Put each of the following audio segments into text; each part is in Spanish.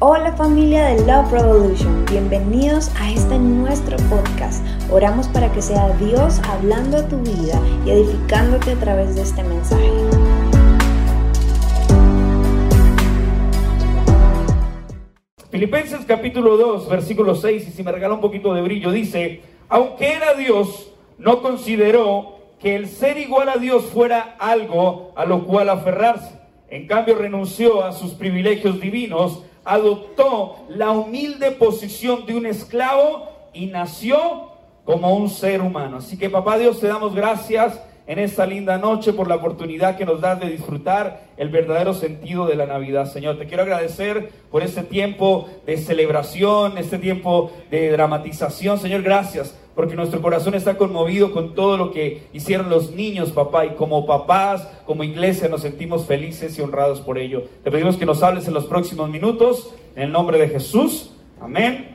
Hola familia de Love Revolution, bienvenidos a este nuestro podcast. Oramos para que sea Dios hablando a tu vida y edificándote a través de este mensaje. Filipenses capítulo 2, versículo 6, y si me regala un poquito de brillo, dice, aunque era Dios, no consideró que el ser igual a Dios fuera algo a lo cual aferrarse. En cambio, renunció a sus privilegios divinos adoptó la humilde posición de un esclavo y nació como un ser humano. Así que papá Dios, te damos gracias en esta linda noche por la oportunidad que nos das de disfrutar el verdadero sentido de la Navidad. Señor, te quiero agradecer por este tiempo de celebración, este tiempo de dramatización. Señor, gracias porque nuestro corazón está conmovido con todo lo que hicieron los niños, papá, y como papás, como iglesia, nos sentimos felices y honrados por ello. Te pedimos que nos hables en los próximos minutos, en el nombre de Jesús. Amén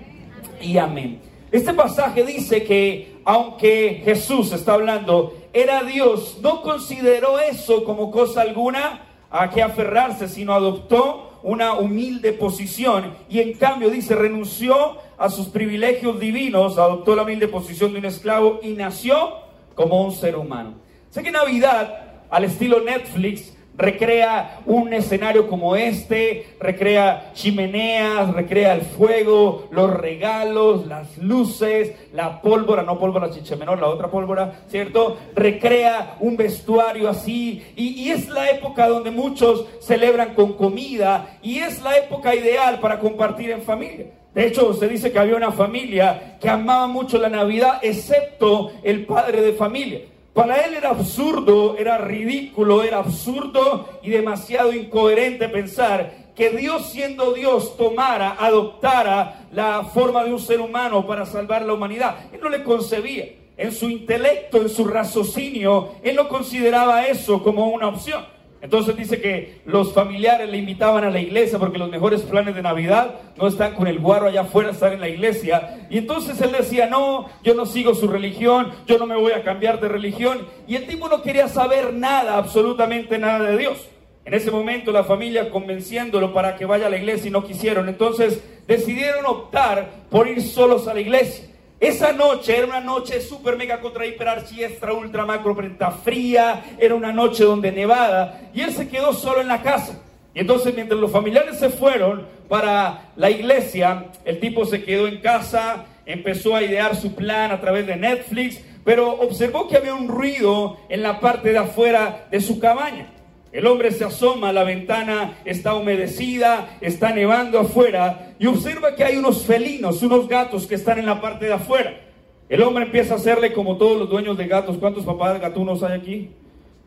y amén. Este pasaje dice que aunque Jesús está hablando, era Dios, no consideró eso como cosa alguna a que aferrarse, sino adoptó una humilde posición y en cambio dice, renunció a sus privilegios divinos, adoptó la humilde posición de un esclavo y nació como un ser humano. Sé que Navidad, al estilo Netflix, recrea un escenario como este, recrea chimeneas, recrea el fuego, los regalos, las luces, la pólvora, no pólvora chicha menor, la otra pólvora, ¿cierto? Recrea un vestuario así y, y, es la época donde muchos celebran con comida y es la época ideal para compartir en familia. De hecho, se dice que había una familia que amaba mucho la Navidad, excepto el padre de familia. Para él era absurdo, era ridículo, era absurdo y demasiado incoherente pensar que Dios siendo Dios tomara, adoptara la forma de un ser humano para salvar la humanidad. Él no le concebía. En su intelecto, en su raciocinio, él no consideraba eso como una opción. Entonces dice que los familiares le invitaban a la iglesia porque los mejores planes de Navidad no están con el guarro allá afuera, están en la iglesia. Y entonces él decía, no, yo no sigo su religión, yo no me voy a cambiar de religión. Y el tipo no quería saber nada, absolutamente nada de Dios. En ese momento la familia convenciéndolo para que vaya a la iglesia y no quisieron. Entonces decidieron optar por ir solos a la iglesia. Esa noche era una noche super mega contra hiper archi extra ultra macro prenta fría, era una noche donde nevada y él se quedó solo en la casa. Y entonces mientras los familiares se fueron para la iglesia, el tipo se quedó en casa, empezó a idear su plan a través de Netflix, pero observó que había un ruido en la parte de afuera de su cabaña. El hombre se asoma, la ventana está humedecida, está nevando afuera y observa que hay unos felinos, unos gatos que están en la parte de afuera. El hombre empieza a hacerle como todos los dueños de gatos. ¿Cuántos papás de gatunos hay aquí?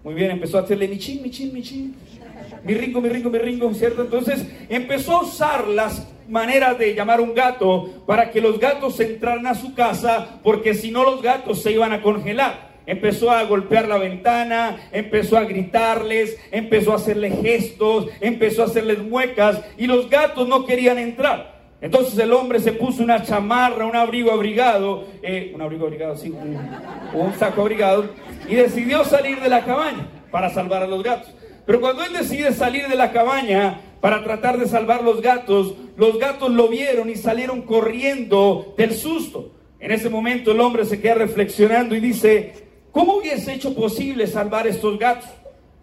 Muy bien, empezó a hacerle michín, michín, michín. Mi ringo, mi ringo, mi ringo, ¿cierto? Entonces empezó a usar las maneras de llamar un gato para que los gatos entraran a su casa, porque si no los gatos se iban a congelar empezó a golpear la ventana, empezó a gritarles, empezó a hacerle gestos, empezó a hacerles muecas y los gatos no querían entrar. Entonces el hombre se puso una chamarra, un abrigo abrigado, eh, un abrigo abrigado, sí, un, un saco abrigado, y decidió salir de la cabaña para salvar a los gatos. Pero cuando él decide salir de la cabaña para tratar de salvar los gatos, los gatos lo vieron y salieron corriendo del susto. En ese momento el hombre se queda reflexionando y dice, ¿Cómo hubiese hecho posible salvar estos gatos?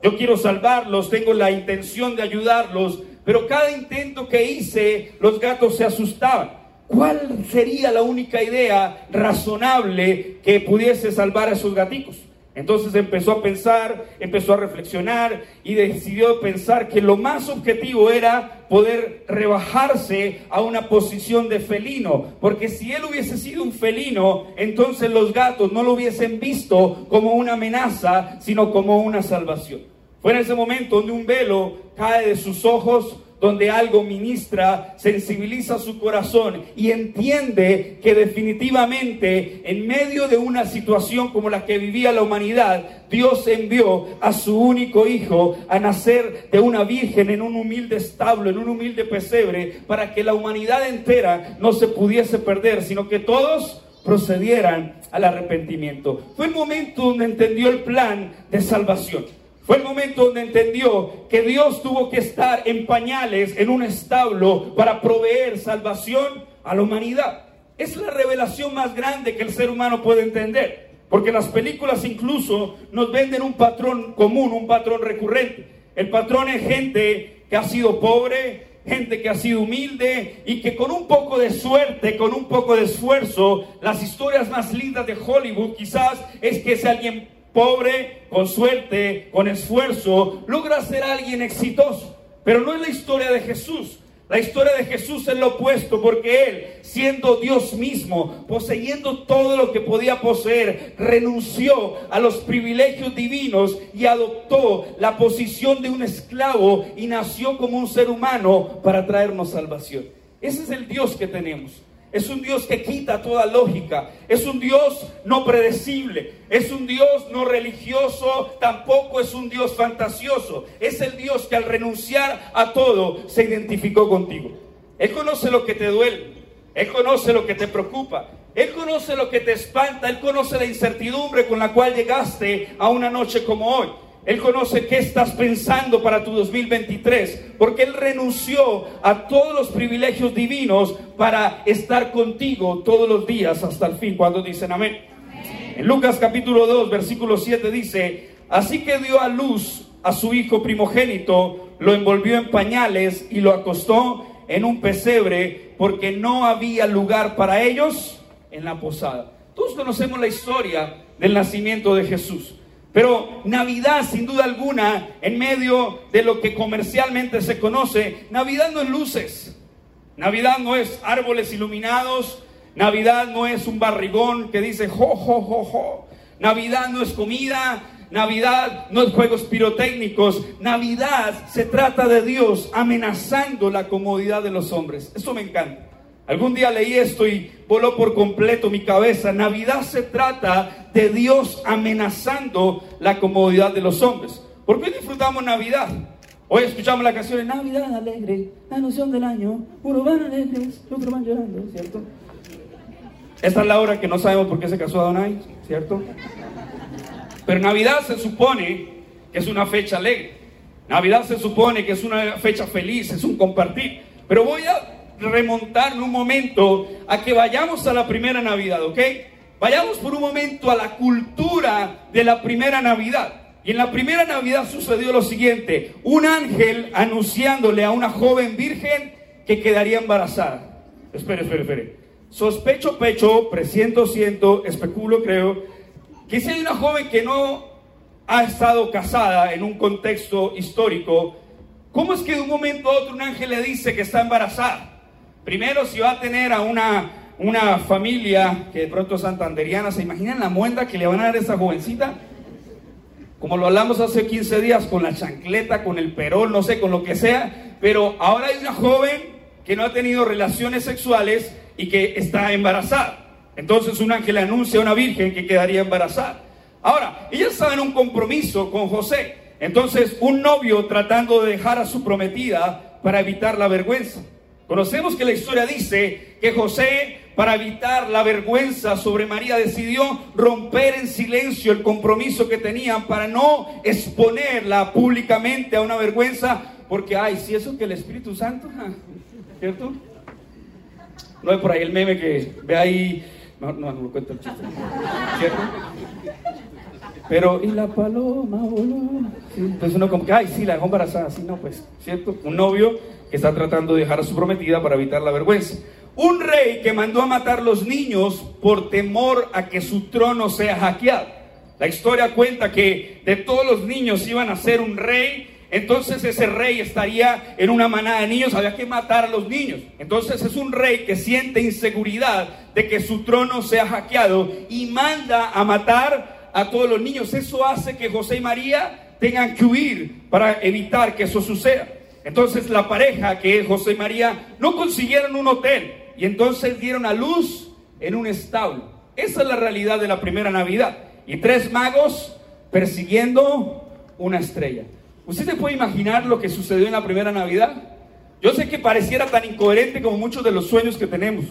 Yo quiero salvarlos, tengo la intención de ayudarlos, pero cada intento que hice, los gatos se asustaban. ¿Cuál sería la única idea razonable que pudiese salvar a esos gaticos? Entonces empezó a pensar, empezó a reflexionar y decidió pensar que lo más objetivo era poder rebajarse a una posición de felino, porque si él hubiese sido un felino, entonces los gatos no lo hubiesen visto como una amenaza, sino como una salvación. Fue en ese momento donde un velo cae de sus ojos, donde algo ministra, sensibiliza su corazón y entiende que definitivamente en medio de una situación como la que vivía la humanidad, Dios envió a su único hijo a nacer de una virgen en un humilde establo, en un humilde pesebre, para que la humanidad entera no se pudiese perder, sino que todos procedieran al arrepentimiento. Fue el momento donde entendió el plan de salvación. Fue el momento donde entendió que Dios tuvo que estar en pañales, en un establo, para proveer salvación a la humanidad. Es la revelación más grande que el ser humano puede entender. Porque las películas incluso nos venden un patrón común, un patrón recurrente. El patrón es gente que ha sido pobre, gente que ha sido humilde y que con un poco de suerte, con un poco de esfuerzo, las historias más lindas de Hollywood quizás es que es alguien pobre, con suerte, con esfuerzo, logra ser alguien exitoso. Pero no es la historia de Jesús. La historia de Jesús es lo opuesto, porque Él, siendo Dios mismo, poseyendo todo lo que podía poseer, renunció a los privilegios divinos y adoptó la posición de un esclavo y nació como un ser humano para traernos salvación. Ese es el Dios que tenemos. Es un Dios que quita toda lógica. Es un Dios no predecible. Es un Dios no religioso. Tampoco es un Dios fantasioso. Es el Dios que al renunciar a todo se identificó contigo. Él conoce lo que te duele. Él conoce lo que te preocupa. Él conoce lo que te espanta. Él conoce la incertidumbre con la cual llegaste a una noche como hoy. Él conoce qué estás pensando para tu 2023, porque Él renunció a todos los privilegios divinos para estar contigo todos los días hasta el fin, cuando dicen amén. En Lucas capítulo 2, versículo 7 dice, así que dio a luz a su hijo primogénito, lo envolvió en pañales y lo acostó en un pesebre, porque no había lugar para ellos en la posada. Todos conocemos la historia del nacimiento de Jesús. Pero Navidad, sin duda alguna, en medio de lo que comercialmente se conoce, Navidad no es luces, Navidad no es árboles iluminados, Navidad no es un barrigón que dice jo, jo, jo, jo. Navidad no es comida, Navidad no es juegos pirotécnicos, Navidad se trata de Dios amenazando la comodidad de los hombres. Eso me encanta. Algún día leí esto y voló por completo mi cabeza. Navidad se trata de Dios amenazando la comodidad de los hombres. ¿Por qué disfrutamos Navidad? Hoy escuchamos la canción de Navidad alegre, la noción del año, uno van alegres, otro van llorando, ¿cierto? Esta es la hora que no sabemos por qué se casó Adonai, ¿cierto? Pero Navidad se supone que es una fecha alegre. Navidad se supone que es una fecha feliz, es un compartir. Pero voy a remontarme un momento a que vayamos a la primera Navidad, ¿ok? Vayamos por un momento a la cultura de la primera Navidad. Y en la primera Navidad sucedió lo siguiente, un ángel anunciándole a una joven virgen que quedaría embarazada. Espere, espere, espere. Sospecho, pecho, presiento, siento, especulo, creo, que si hay una joven que no ha estado casada en un contexto histórico, ¿cómo es que de un momento a otro un ángel le dice que está embarazada? Primero, si va a tener a una, una familia que de pronto santanderiana, ¿se imaginan la muenda que le van a dar a esa jovencita? Como lo hablamos hace 15 días, con la chancleta, con el perol, no sé, con lo que sea. Pero ahora hay una joven que no ha tenido relaciones sexuales y que está embarazada. Entonces un ángel anuncia a una virgen que quedaría embarazada. Ahora, ella estaba en un compromiso con José. Entonces un novio tratando de dejar a su prometida para evitar la vergüenza. Conocemos que la historia dice que José, para evitar la vergüenza sobre María, decidió romper en silencio el compromiso que tenían para no exponerla públicamente a una vergüenza, porque, ay, si eso que el Espíritu Santo, ¿cierto? No hay por ahí el meme que ve ahí, no, no, no lo cuento el chiste, ¿cierto? Pero, y la paloma voló. Entonces uno como que, ay, sí, la dejó embarazada. Sí, no, pues, ¿cierto? Un novio que está tratando de dejar a su prometida para evitar la vergüenza. Un rey que mandó a matar los niños por temor a que su trono sea hackeado. La historia cuenta que de todos los niños iban a ser un rey, entonces ese rey estaría en una manada de niños, había que matar a los niños. Entonces es un rey que siente inseguridad de que su trono sea hackeado y manda a matar a todos los niños. Eso hace que José y María tengan que huir para evitar que eso suceda. Entonces la pareja, que es José y María, no consiguieron un hotel y entonces dieron a luz en un establo. Esa es la realidad de la primera Navidad. Y tres magos persiguiendo una estrella. ¿Usted se puede imaginar lo que sucedió en la primera Navidad? Yo sé que pareciera tan incoherente como muchos de los sueños que tenemos.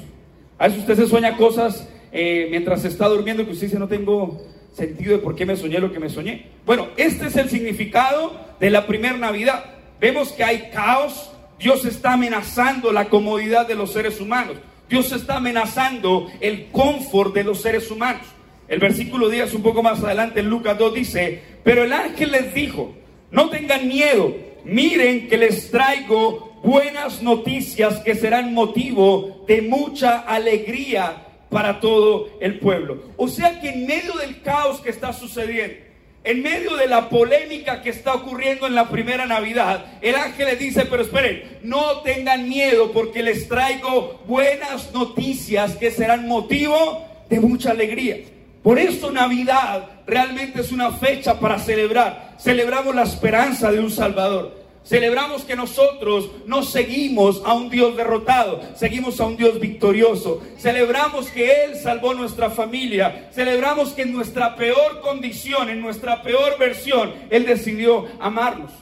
A veces usted se sueña cosas eh, mientras está durmiendo que usted dice, no tengo sentido de por qué me soñé lo que me soñé. Bueno, este es el significado de la primera Navidad. Vemos que hay caos, Dios está amenazando la comodidad de los seres humanos. Dios está amenazando el confort de los seres humanos. El versículo 10, un poco más adelante, en Lucas 2 dice, pero el ángel les dijo, no tengan miedo, miren que les traigo buenas noticias que serán motivo de mucha alegría para todo el pueblo. O sea que en medio del caos que está sucediendo, en medio de la polémica que está ocurriendo en la primera Navidad, el ángel le dice, pero esperen, no tengan miedo porque les traigo buenas noticias que serán motivo de mucha alegría. Por eso Navidad realmente es una fecha para celebrar. Celebramos la esperanza de un Salvador. Celebramos que nosotros no seguimos a un Dios derrotado, seguimos a un Dios victorioso. Celebramos que Él salvó nuestra familia. Celebramos que en nuestra peor condición, en nuestra peor versión, Él decidió amarnos.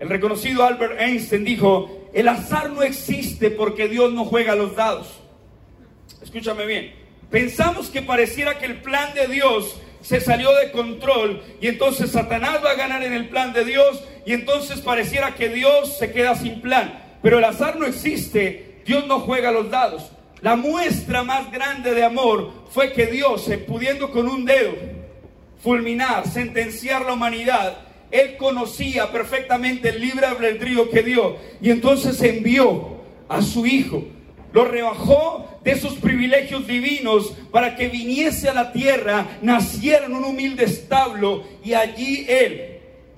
El reconocido Albert Einstein dijo, el azar no existe porque Dios no juega los dados. Escúchame bien. Pensamos que pareciera que el plan de Dios se salió de control y entonces Satanás va a ganar en el plan de Dios y entonces pareciera que Dios se queda sin plan. Pero el azar no existe, Dios no juega los dados. La muestra más grande de amor fue que Dios, pudiendo con un dedo fulminar, sentenciar la humanidad, Él conocía perfectamente el libre albedrío que dio y entonces envió a su Hijo lo rebajó de esos privilegios divinos para que viniese a la tierra, naciera en un humilde establo y allí Él,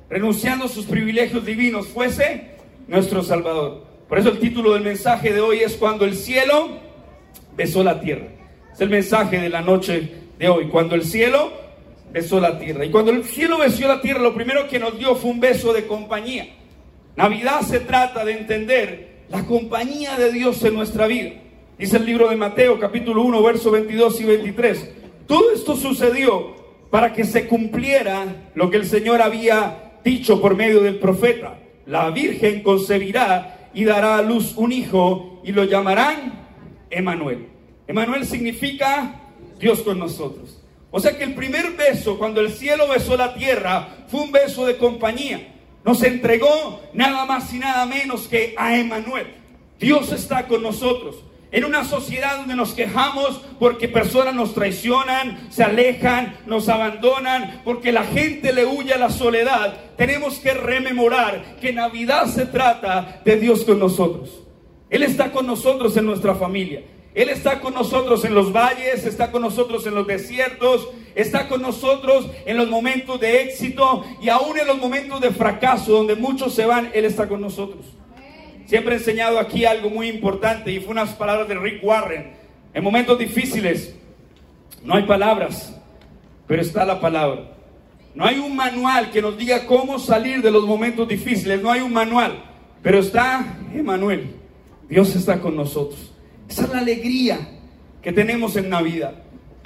renunciando a sus privilegios divinos, fuese nuestro Salvador. Por eso el título del mensaje de hoy es cuando el cielo besó la tierra. Es el mensaje de la noche de hoy, cuando el cielo besó la tierra. Y cuando el cielo besó la tierra, lo primero que nos dio fue un beso de compañía. Navidad se trata de entender la compañía de Dios en nuestra vida. Dice el libro de Mateo capítulo 1, versos 22 y 23. Todo esto sucedió para que se cumpliera lo que el Señor había dicho por medio del profeta. La Virgen concebirá y dará a luz un hijo y lo llamarán Emanuel. Emanuel significa Dios con nosotros. O sea que el primer beso, cuando el cielo besó la tierra, fue un beso de compañía nos entregó nada más y nada menos que a Emanuel. Dios está con nosotros. En una sociedad donde nos quejamos porque personas nos traicionan, se alejan, nos abandonan, porque la gente le huye a la soledad, tenemos que rememorar que Navidad se trata de Dios con nosotros. Él está con nosotros en nuestra familia. Él está con nosotros en los valles, está con nosotros en los desiertos, está con nosotros en los momentos de éxito y aún en los momentos de fracaso donde muchos se van, Él está con nosotros. Siempre he enseñado aquí algo muy importante y fue unas palabras de Rick Warren. En momentos difíciles no hay palabras, pero está la palabra. No hay un manual que nos diga cómo salir de los momentos difíciles, no hay un manual, pero está Emanuel. Dios está con nosotros. Esa es la alegría que tenemos en Navidad.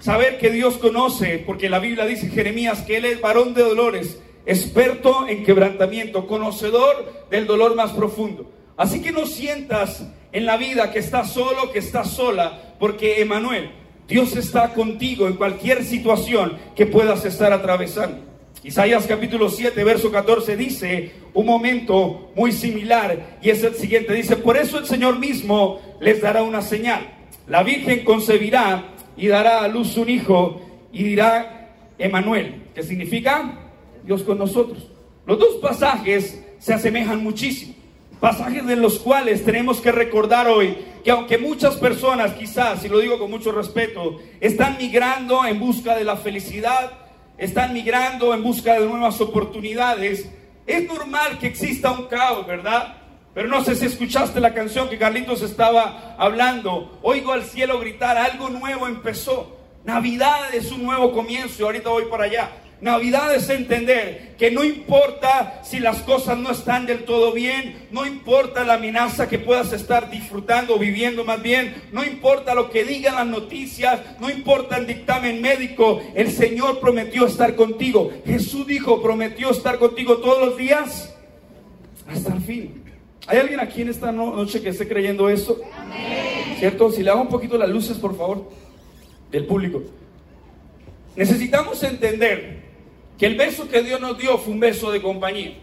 Saber que Dios conoce, porque la Biblia dice Jeremías que Él es varón de dolores, experto en quebrantamiento, conocedor del dolor más profundo. Así que no sientas en la vida que estás solo, que estás sola, porque Emanuel, Dios está contigo en cualquier situación que puedas estar atravesando. Isaías capítulo 7, verso 14 dice un momento muy similar y es el siguiente. Dice, por eso el Señor mismo les dará una señal. La Virgen concebirá y dará a luz un hijo y dirá Emanuel, que significa Dios con nosotros. Los dos pasajes se asemejan muchísimo. Pasajes de los cuales tenemos que recordar hoy que aunque muchas personas quizás, y lo digo con mucho respeto, están migrando en busca de la felicidad, están migrando en busca de nuevas oportunidades. Es normal que exista un caos, ¿verdad? Pero no sé si escuchaste la canción que Carlitos estaba hablando. Oigo al cielo gritar, algo nuevo empezó. Navidad es un nuevo comienzo y ahorita voy para allá. Navidad es entender que no importa si las cosas no están del todo bien, no importa la amenaza que puedas estar disfrutando, viviendo más bien, no importa lo que digan las noticias, no importa el dictamen médico, el Señor prometió estar contigo. Jesús dijo, prometió estar contigo todos los días hasta el fin. ¿Hay alguien aquí en esta noche que esté creyendo eso? ¿Cierto? Si le hago un poquito las luces, por favor, del público. necesitamos entender que el beso que Dios nos dio fue un beso de compañía.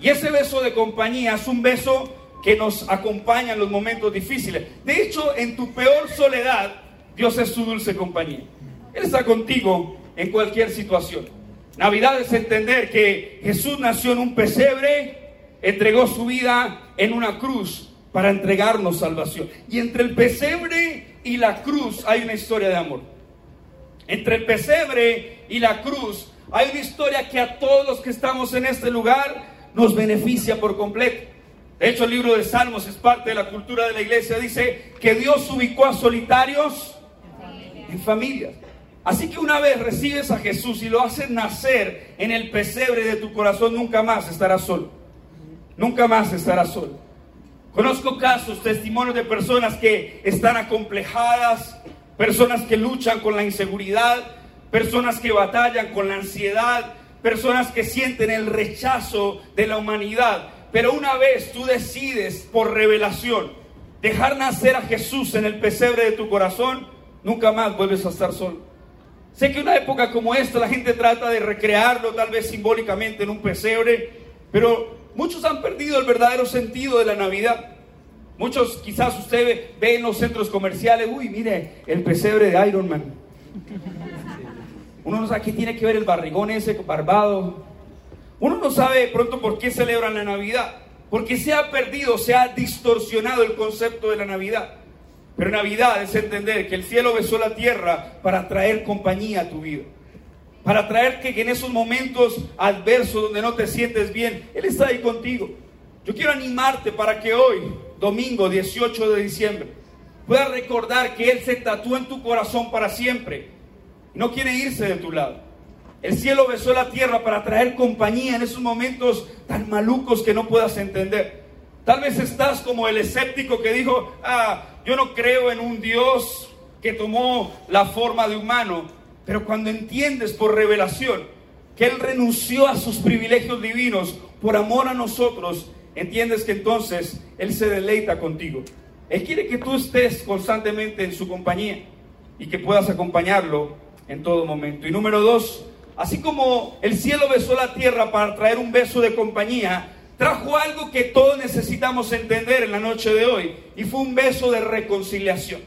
Y ese beso de compañía es un beso que nos acompaña en los momentos difíciles. De hecho, en tu peor soledad, Dios es tu dulce compañía. Él está contigo en cualquier situación. Navidad es entender que Jesús nació en un pesebre, entregó su vida en una cruz para entregarnos salvación. Y entre el pesebre y la cruz hay una historia de amor. Entre el pesebre y la cruz hay una historia que a todos los que estamos en este lugar nos beneficia por completo. De hecho, el libro de Salmos es parte de la cultura de la iglesia. Dice que Dios ubicó a solitarios en familias. Así que una vez recibes a Jesús y lo haces nacer en el pesebre de tu corazón, nunca más estarás solo. Nunca más estarás solo. Conozco casos, testimonios de personas que están acomplejadas, personas que luchan con la inseguridad, personas que batallan con la ansiedad, personas que sienten el rechazo de la humanidad. Pero una vez tú decides por revelación dejar nacer a Jesús en el pesebre de tu corazón, nunca más vuelves a estar solo. Sé que una época como esta la gente trata de recrearlo tal vez simbólicamente en un pesebre, pero muchos han perdido el verdadero sentido de la Navidad. Muchos quizás usted ve, en los centros comerciales, uy, mire, el pesebre de Iron Man. Uno no sabe qué tiene que ver el barrigón ese barbado. Uno no sabe pronto por qué celebran la Navidad. Porque se ha perdido, se ha distorsionado el concepto de la Navidad. Pero Navidad es entender que el cielo besó la tierra para traer compañía a tu vida. Para traer que en esos momentos adversos donde no te sientes bien, Él está ahí contigo. Yo quiero animarte para que hoy, domingo 18 de diciembre, puedas recordar que Él se tatúa en tu corazón para siempre. No quiere irse de tu lado. El cielo besó la tierra para traer compañía en esos momentos tan malucos que no puedas entender. Tal vez estás como el escéptico que dijo, ah, yo no creo en un Dios que tomó la forma de humano, pero cuando entiendes por revelación que Él renunció a sus privilegios divinos por amor a nosotros, entiendes que entonces Él se deleita contigo. Él quiere que tú estés constantemente en su compañía y que puedas acompañarlo en todo momento. Y número dos, así como el cielo besó la tierra para traer un beso de compañía, trajo algo que todos necesitamos entender en la noche de hoy y fue un beso de reconciliación.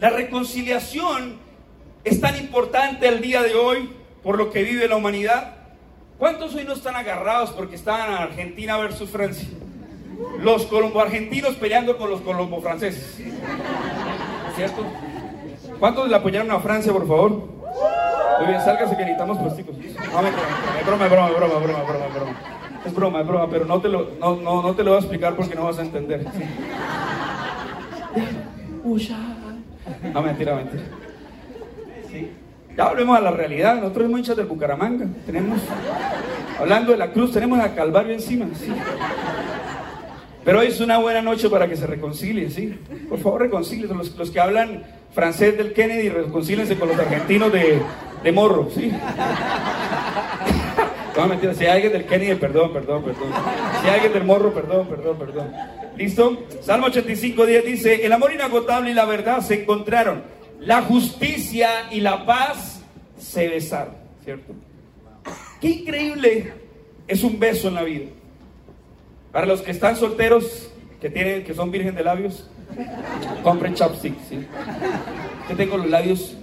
La reconciliación es tan importante el día de hoy por lo que vive la humanidad. ¿Cuántos hoy no están agarrados porque están en Argentina versus Francia? Los colombo-argentinos peleando con los colombo-franceses. ¿Cierto? ¿Cuántos le apoyaron a Francia, por favor? Muy bien, sálgase que necesitamos plásticos. No, me broma, broma, broma, broma, broma, broma. Es broma, es broma, pero no te lo, no, no, no te lo voy a explicar porque no vas a entender. No, mentira, mentira. Ya volvemos a la realidad. Nosotros somos hinchas del Bucaramanga. Tenemos, hablando de la cruz, tenemos a Calvario encima. Pero hoy es una buena noche para que se reconcilien, ¿sí? Por favor, reconcilien. Los, los que hablan francés del Kennedy, reconcílense con los argentinos de, de Morro, ¿sí? No, mentira, si hay alguien del Kennedy, perdón, perdón, perdón. Si hay alguien del Morro, perdón, perdón, perdón. ¿Listo? Salmo 85, 10 dice, el amor inagotable y la verdad se encontraron. La justicia y la paz se besaron, ¿cierto? Qué increíble es un beso en la vida. Para los que están solteros, que tienen, que son virgen de labios, compren chopsticks, ¿sí? Yo tengo los labios,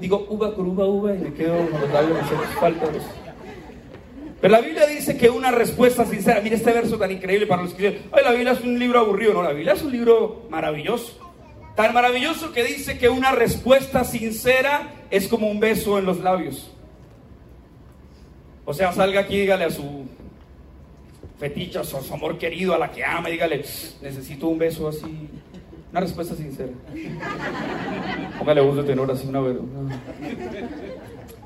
digo uva con uva, uva, y me quedo con los labios, falta los... Pero la Biblia dice que una respuesta sincera, mira este verso tan increíble para los que dicen, ay, la Biblia es un libro aburrido, no, la Biblia es un libro maravilloso. Tan maravilloso que dice que una respuesta sincera es como un beso en los labios. O sea, salga aquí y dígale a su fetiche, a su, amor querido, a la que ama, dígale, necesito un beso así. Una respuesta sincera. Póngale voz de tenor así una vez.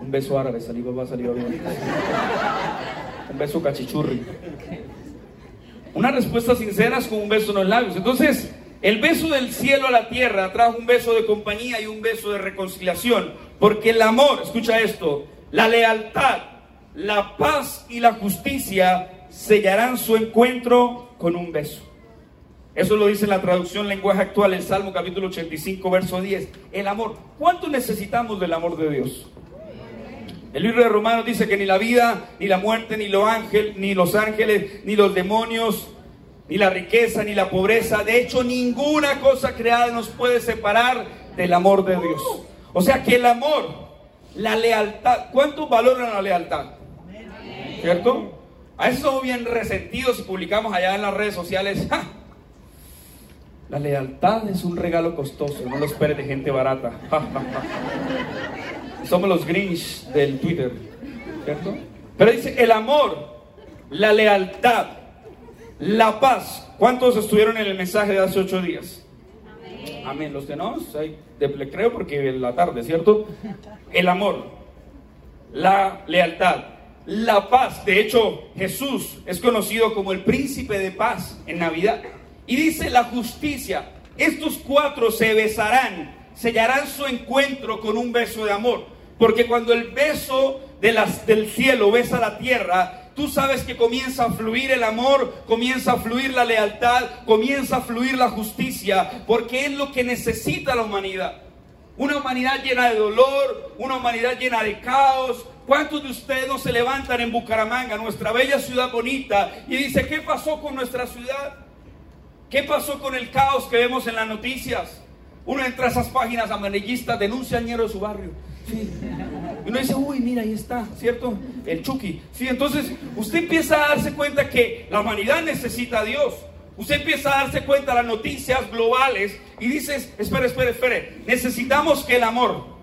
Un beso árabe, a salir bien. Un beso cachichurri. Una respuesta sincera es como un beso en los labios. Entonces, el beso del cielo a la tierra trajo un beso de compañía y un beso de reconciliación. Porque el amor, escucha esto, la lealtad, la paz y la justicia sellarán su encuentro con un beso. Eso lo dice la traducción lenguaje actual, el Salmo capítulo 85, verso 10. El amor. ¿Cuánto necesitamos del amor de Dios? El libro de Romanos dice que ni la vida, ni la muerte, ni los ángeles, ni los ángeles, ni los demonios, ni la riqueza, ni la pobreza, de hecho ninguna cosa creada nos puede separar del amor de Dios. O sea que el amor, la lealtad, ¿cuánto valoran la lealtad? ¿Cierto? A eso somos bien resentidos y publicamos allá en las redes sociales. La lealtad es un regalo costoso, no lo esperes de gente barata. Somos los Grinch del Twitter, ¿cierto? Pero dice el amor, la lealtad, la paz. ¿Cuántos estuvieron en el mensaje de hace ocho días? Amén. Los que no, de creo porque es la tarde, ¿cierto? El amor, la lealtad, la paz. De hecho, Jesús es conocido como el príncipe de paz en Navidad. Y dice la justicia, estos cuatro se besarán, sellarán su encuentro con un beso de amor. Porque cuando el beso de las, del cielo besa la tierra, tú sabes que comienza a fluir el amor, comienza a fluir la lealtad, comienza a fluir la justicia, porque es lo que necesita la humanidad. Una humanidad llena de dolor, una humanidad llena de caos. ¿Cuántos de ustedes no se levantan en Bucaramanga, nuestra bella ciudad bonita, y dice, ¿qué pasó con nuestra ciudad? ¿Qué pasó con el caos que vemos en las noticias? Uno entra a esas páginas amarillistas, denuncia al ñero de su barrio. Y uno dice, uy, mira, ahí está, ¿cierto? El Chucky. Sí, entonces usted empieza a darse cuenta que la humanidad necesita a Dios. Usted empieza a darse cuenta de las noticias globales y dices, espere, espere, espere, necesitamos que el amor,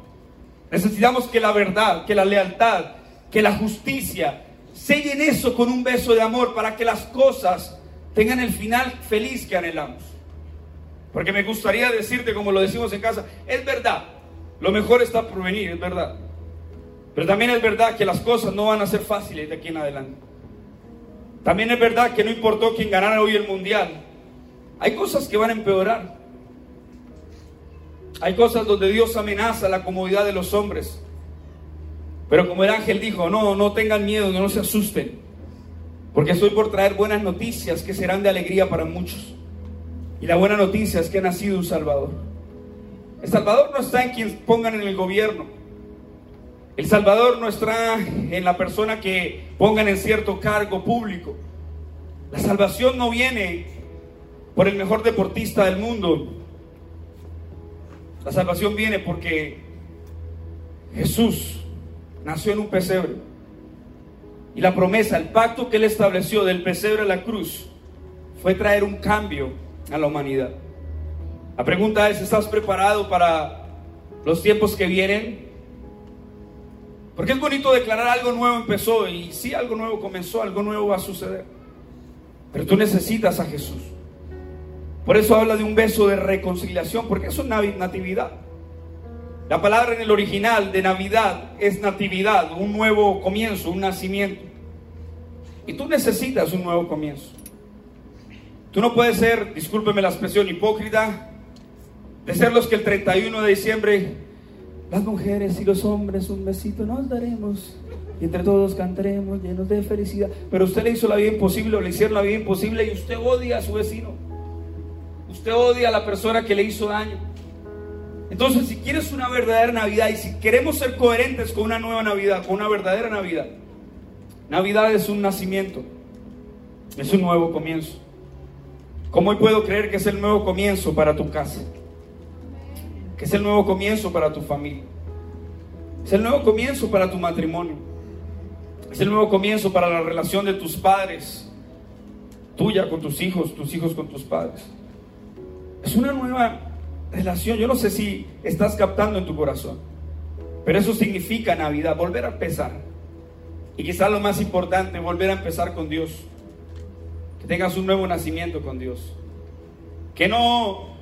necesitamos que la verdad, que la lealtad, que la justicia, sellen eso con un beso de amor para que las cosas tengan el final feliz que anhelamos. Porque me gustaría decirte, como lo decimos en casa, es verdad, lo mejor está por venir, es verdad. Pero también es verdad que las cosas no van a ser fáciles de aquí en adelante. También es verdad que no importó quién ganara hoy el mundial. Hay cosas que van a empeorar. Hay cosas donde Dios amenaza la comodidad de los hombres. Pero como el ángel dijo, no, no tengan miedo, no se asusten. Porque estoy por traer buenas noticias que serán de alegría para muchos. Y la buena noticia es que ha nacido un Salvador. El Salvador no está en quien pongan en el gobierno. El Salvador no está en la persona que pongan en cierto cargo público. La salvación no viene por el mejor deportista del mundo. La salvación viene porque Jesús nació en un pesebre. Y la promesa, el pacto que él estableció del pesebre a la cruz, fue traer un cambio a la humanidad. La pregunta es, ¿estás preparado para los tiempos que vienen? Porque es bonito declarar algo nuevo empezó y sí, algo nuevo comenzó, algo nuevo va a suceder. Pero tú necesitas a Jesús. Por eso habla de un beso de reconciliación, porque es una natividad. La palabra en el original de Navidad es natividad, un nuevo comienzo, un nacimiento. Y tú necesitas un nuevo comienzo. Tú no puedes ser, discúlpeme la expresión, hipócrita, de ser los que el 31 de diciembre, las mujeres y los hombres un besito nos daremos y entre todos cantaremos llenos de felicidad. Pero usted le hizo la vida imposible o le hicieron la vida imposible y usted odia a su vecino. Usted odia a la persona que le hizo daño. Entonces, si quieres una verdadera Navidad y si queremos ser coherentes con una nueva Navidad, con una verdadera Navidad, Navidad es un nacimiento, es un nuevo comienzo. ¿Cómo puedo creer que es el nuevo comienzo para tu casa? Que es el nuevo comienzo para tu familia. Es el nuevo comienzo para tu matrimonio. Es el nuevo comienzo para la relación de tus padres, tuya con tus hijos, tus hijos con tus padres. Es una nueva relación. Yo no sé si estás captando en tu corazón, pero eso significa Navidad, volver a empezar. Y quizás lo más importante, volver a empezar con Dios. Que tengas un nuevo nacimiento con Dios. Que no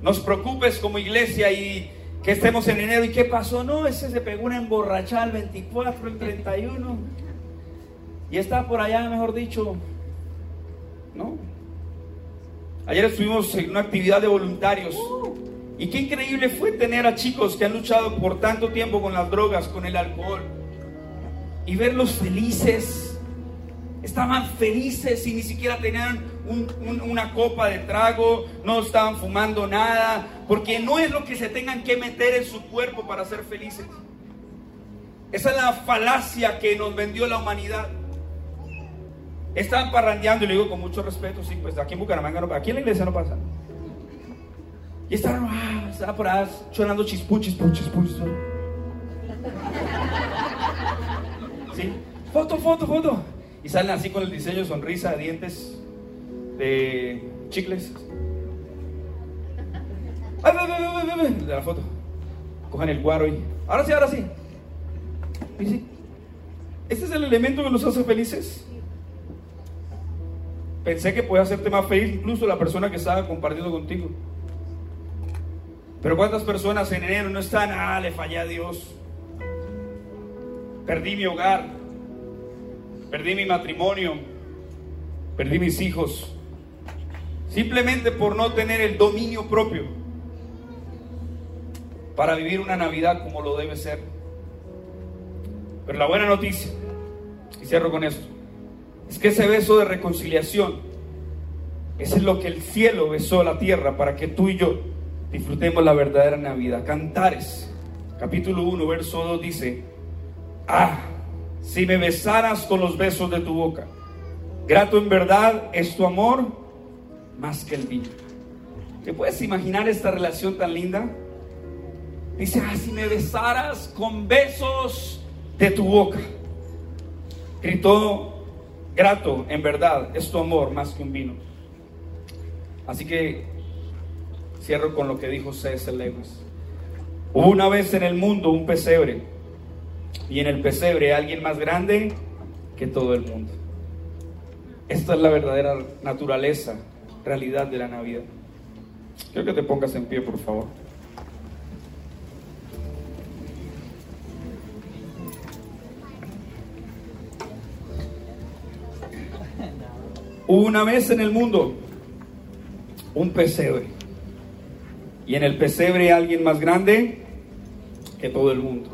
nos preocupes como iglesia y que estemos en enero. ¿Y qué pasó? No, ese se pegó una emborrachada el 24, el 31. Y está por allá, mejor dicho. ¿No? Ayer estuvimos en una actividad de voluntarios y qué increíble fue tener a chicos que han luchado por tanto tiempo con las drogas, con el alcohol, y verlos felices. Estaban felices y ni siquiera tenían una copa de trago, no estaban fumando nada, porque no es lo que se tengan que meter en su cuerpo para ser felices. Esa es la falacia que nos vendió la humanidad. Estaban parrandeando, y le digo con mucho respeto, sí, pues aquí en Bucaramanga no pasa, aquí en la iglesia no pasa. Y estaban, ah, por ahí chorando chispú, chispú, chispú, ¿Sí? Foto, foto, foto. Y salen así con el diseño sonrisa, dientes, de chicles. ¡Ay, ay, ay, ay, De la foto. Cojan el guaro y. Ahora sí, ahora sí. Sí. Este es el elemento que nos hace felices. Pensé que podía hacerte más feliz incluso la persona que estaba compartiendo contigo. Pero ¿cuántas personas en enero no están? Ah, le fallé a Dios. Perdí mi hogar. Perdí mi matrimonio. Perdí mis hijos. Simplemente por no tener el dominio propio para vivir una Navidad como lo debe ser. Pero la buena noticia, y cierro con esto, es que ese beso de reconciliación, ese es lo que el cielo besó a la tierra para que tú y yo disfrutemos la verdadera Navidad. Cantares, capítulo 1, verso 2 dice, ah, si me besaras con los besos de tu boca, grato en verdad es tu amor más que el vino. ¿Te puedes imaginar esta relación tan linda? Dice, ah, si me besaras con besos de tu boca. Gritó grato, en verdad, es tu amor más que un vino. Así que cierro con lo que dijo C.S. Lewis. Hubo una vez en el mundo un pesebre y en el pesebre alguien más grande que todo el mundo. Esta es la verdadera naturaleza, realidad de la Navidad. Quiero que te pongas en pie, por favor. Una vez en el mundo un pesebre. Y en el pesebre alguien más grande que todo el mundo.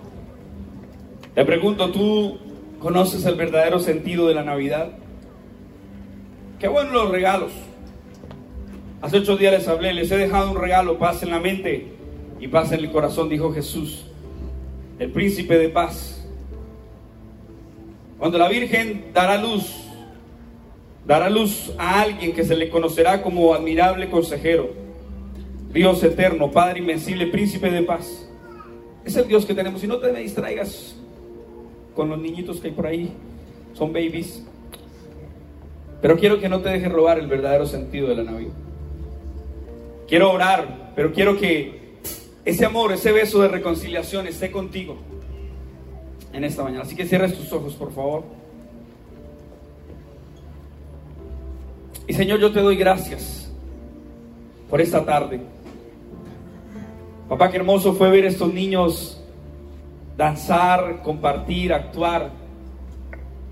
Te pregunto, ¿tú conoces el verdadero sentido de la Navidad? Qué bueno los regalos. Hace ocho días les hablé, les he dejado un regalo, paz en la mente y paz en el corazón, dijo Jesús, el príncipe de paz. Cuando la Virgen dará luz dará luz a alguien que se le conocerá como admirable consejero, Dios eterno, Padre invencible, príncipe de paz. Es el Dios que tenemos. Y no te distraigas con los niñitos que hay por ahí, son babies. Pero quiero que no te dejes robar el verdadero sentido de la Navidad. Quiero orar, pero quiero que ese amor, ese beso de reconciliación esté contigo en esta mañana. Así que cierres tus ojos, por favor. Y Señor, yo te doy gracias por esta tarde. Papá, qué hermoso fue ver a estos niños danzar, compartir, actuar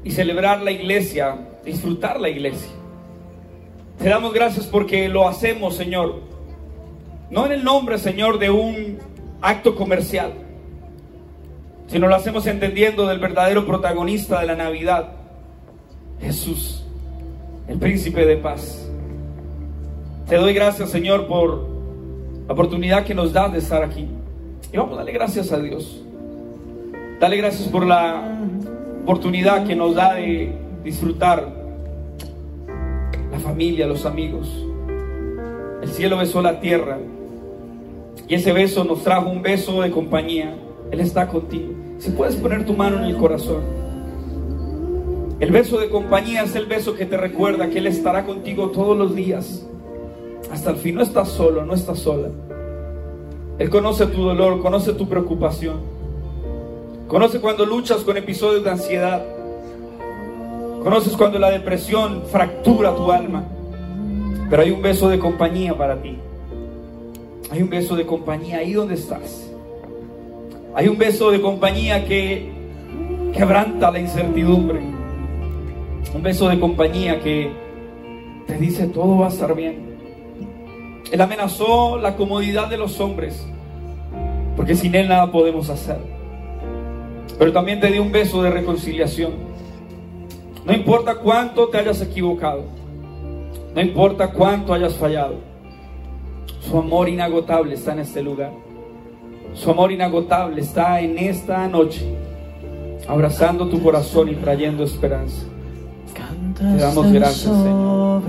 y celebrar la iglesia, disfrutar la iglesia. Te damos gracias porque lo hacemos, Señor. No en el nombre, Señor, de un acto comercial, sino lo hacemos entendiendo del verdadero protagonista de la Navidad, Jesús el príncipe de paz. Te doy gracias, Señor, por la oportunidad que nos da de estar aquí. Y vamos a darle gracias a Dios. Dale gracias por la oportunidad que nos da de disfrutar la familia, los amigos. El cielo besó la tierra y ese beso nos trajo un beso de compañía. Él está contigo. Si puedes poner tu mano en el corazón. El beso de compañía es el beso que te recuerda que Él estará contigo todos los días. Hasta el fin no estás solo, no estás sola. Él conoce tu dolor, conoce tu preocupación. Conoce cuando luchas con episodios de ansiedad. Conoces cuando la depresión fractura tu alma. Pero hay un beso de compañía para ti. Hay un beso de compañía ahí donde estás. Hay un beso de compañía que quebranta la incertidumbre un beso de compañía que te dice todo va a estar bien. Él amenazó la comodidad de los hombres, porque sin Él nada podemos hacer. Pero también te dio un beso de reconciliación. No importa cuánto te hayas equivocado, no importa cuánto hayas fallado, su amor inagotable está en este lugar. Su amor inagotable está en esta noche abrazando tu corazón y trayendo esperanza. Te damos gracias, Señor.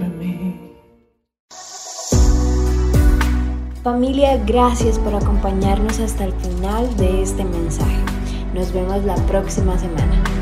Familia, gracias por acompañarnos hasta el final de este mensaje. Nos vemos la próxima semana.